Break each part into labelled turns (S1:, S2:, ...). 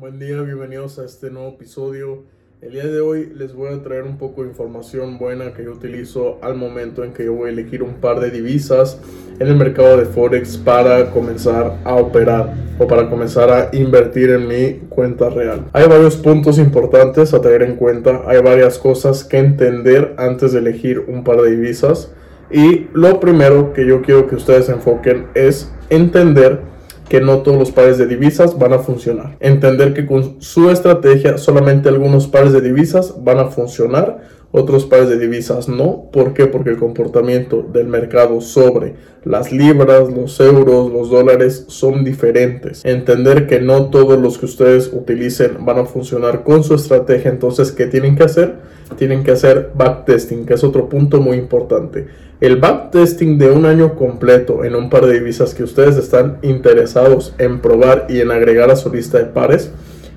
S1: Buen día, bienvenidos a este nuevo episodio. El día de hoy les voy a traer un poco de información buena que yo utilizo al momento en que yo voy a elegir un par de divisas en el mercado de Forex para comenzar a operar o para comenzar a invertir en mi cuenta real. Hay varios puntos importantes a tener en cuenta, hay varias cosas que entender antes de elegir un par de divisas y lo primero que yo quiero que ustedes enfoquen es entender que no todos los pares de divisas van a funcionar. Entender que con su estrategia solamente algunos pares de divisas van a funcionar, otros pares de divisas no. ¿Por qué? Porque el comportamiento del mercado sobre las libras, los euros, los dólares son diferentes. Entender que no todos los que ustedes utilicen van a funcionar con su estrategia. Entonces, ¿qué tienen que hacer? Tienen que hacer backtesting, que es otro punto muy importante el backtesting de un año completo en un par de divisas que ustedes están interesados en probar y en agregar a su lista de pares,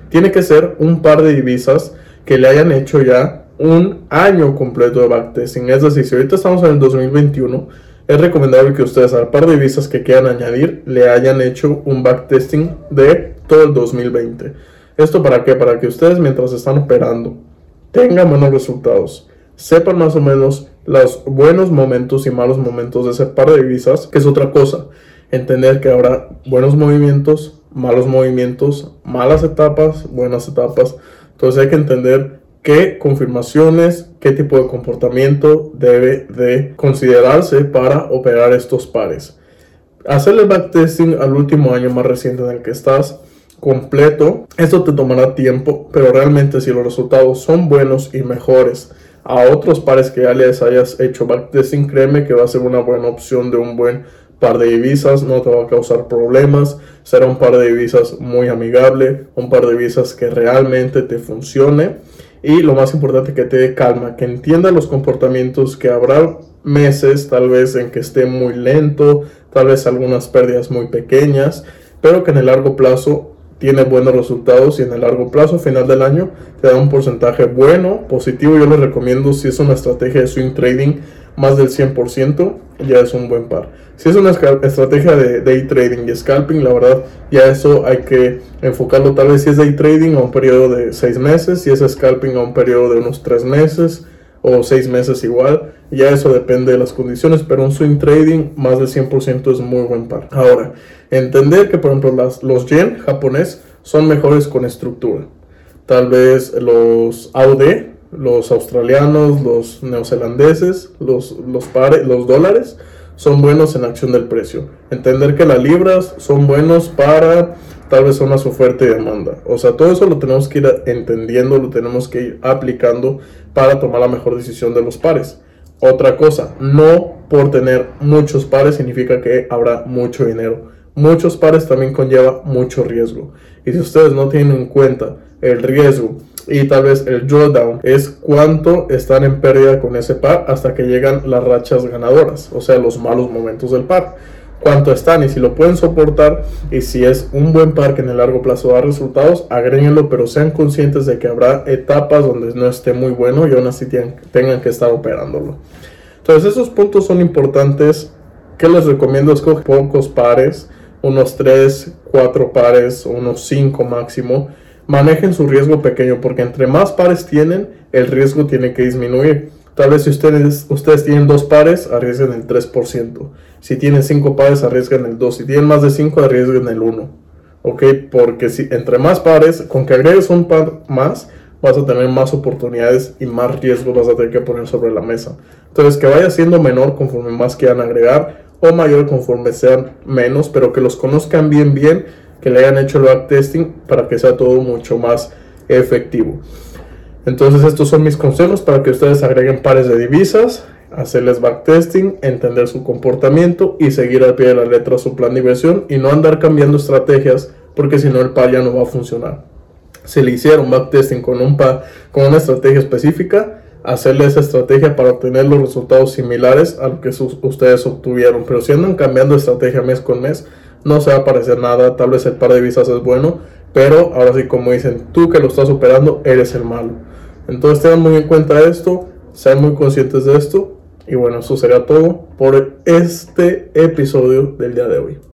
S1: tiene que ser un par de divisas que le hayan hecho ya un año completo de backtesting. Es decir, si ahorita estamos en el 2021, es recomendable que ustedes al par de divisas que quieran añadir le hayan hecho un backtesting de todo el 2020. ¿Esto para qué? Para que ustedes mientras están operando tengan buenos resultados, sepan más o menos los buenos momentos y malos momentos de ese par de divisas, que es otra cosa. Entender que habrá buenos movimientos, malos movimientos, malas etapas, buenas etapas. Entonces hay que entender qué confirmaciones, qué tipo de comportamiento debe de considerarse para operar estos pares. Hacer el backtesting al último año más reciente en el que estás completo, esto te tomará tiempo, pero realmente si los resultados son buenos y mejores a otros pares que ya les hayas hecho backtesting, créeme que va a ser una buena opción de un buen par de divisas, no te va a causar problemas, será un par de divisas muy amigable, un par de divisas que realmente te funcione y lo más importante que te dé calma, que entienda los comportamientos, que habrá meses tal vez en que esté muy lento, tal vez algunas pérdidas muy pequeñas, pero que en el largo plazo tiene buenos resultados y en el largo plazo, final del año, te da un porcentaje bueno, positivo. Yo les recomiendo si es una estrategia de swing trading más del 100%, ya es un buen par. Si es una estrategia de day trading y scalping, la verdad, ya eso hay que enfocarlo tal vez si es day trading a un periodo de 6 meses, si es scalping a un periodo de unos 3 meses o 6 meses igual. Ya eso depende de las condiciones, pero un swing trading más del 100% es muy buen par. Ahora, entender que por ejemplo las, los yen japonés son mejores con estructura. Tal vez los AUD, los australianos, los neozelandeses, los, los, los dólares son buenos en acción del precio. Entender que las libras son buenos para tal vez una oferta y demanda. O sea, todo eso lo tenemos que ir entendiendo, lo tenemos que ir aplicando para tomar la mejor decisión de los pares. Otra cosa, no por tener muchos pares significa que habrá mucho dinero. Muchos pares también conlleva mucho riesgo. Y si ustedes no tienen en cuenta el riesgo y tal vez el drawdown es cuánto están en pérdida con ese par hasta que llegan las rachas ganadoras, o sea, los malos momentos del par cuánto están y si lo pueden soportar y si es un buen par que en el largo plazo da resultados, agréguenlo, pero sean conscientes de que habrá etapas donde no esté muy bueno y aún así tengan que estar operándolo. Entonces esos puntos son importantes. que les recomiendo? Escoger pocos pares, unos 3, 4 pares, unos 5 máximo. Manejen su riesgo pequeño porque entre más pares tienen, el riesgo tiene que disminuir. Tal vez si ustedes, ustedes tienen dos pares, arriesguen el 3%. Si tienen cinco pares, arriesgan el 2. Si tienen más de 5, arriesgan el 1. ¿Ok? Porque si entre más pares, con que agregues un par más, vas a tener más oportunidades y más riesgos vas a tener que poner sobre la mesa. Entonces, que vaya siendo menor conforme más quieran agregar o mayor conforme sean menos, pero que los conozcan bien, bien, que le hayan hecho el backtesting para que sea todo mucho más efectivo. Entonces estos son mis consejos para que ustedes agreguen pares de divisas, hacerles backtesting, entender su comportamiento y seguir al pie de la letra su plan de inversión y no andar cambiando estrategias porque si no el par ya no va a funcionar. Si le hicieron backtesting con, un par, con una estrategia específica, hacerle esa estrategia para obtener los resultados similares a lo que ustedes obtuvieron. Pero si andan cambiando estrategia mes con mes, no se va a parecer nada. Tal vez el par de divisas es bueno, pero ahora sí, como dicen, tú que lo estás operando, eres el malo. Entonces tengan muy en cuenta esto, sean muy conscientes de esto. Y bueno, eso sería todo por este episodio del día de hoy.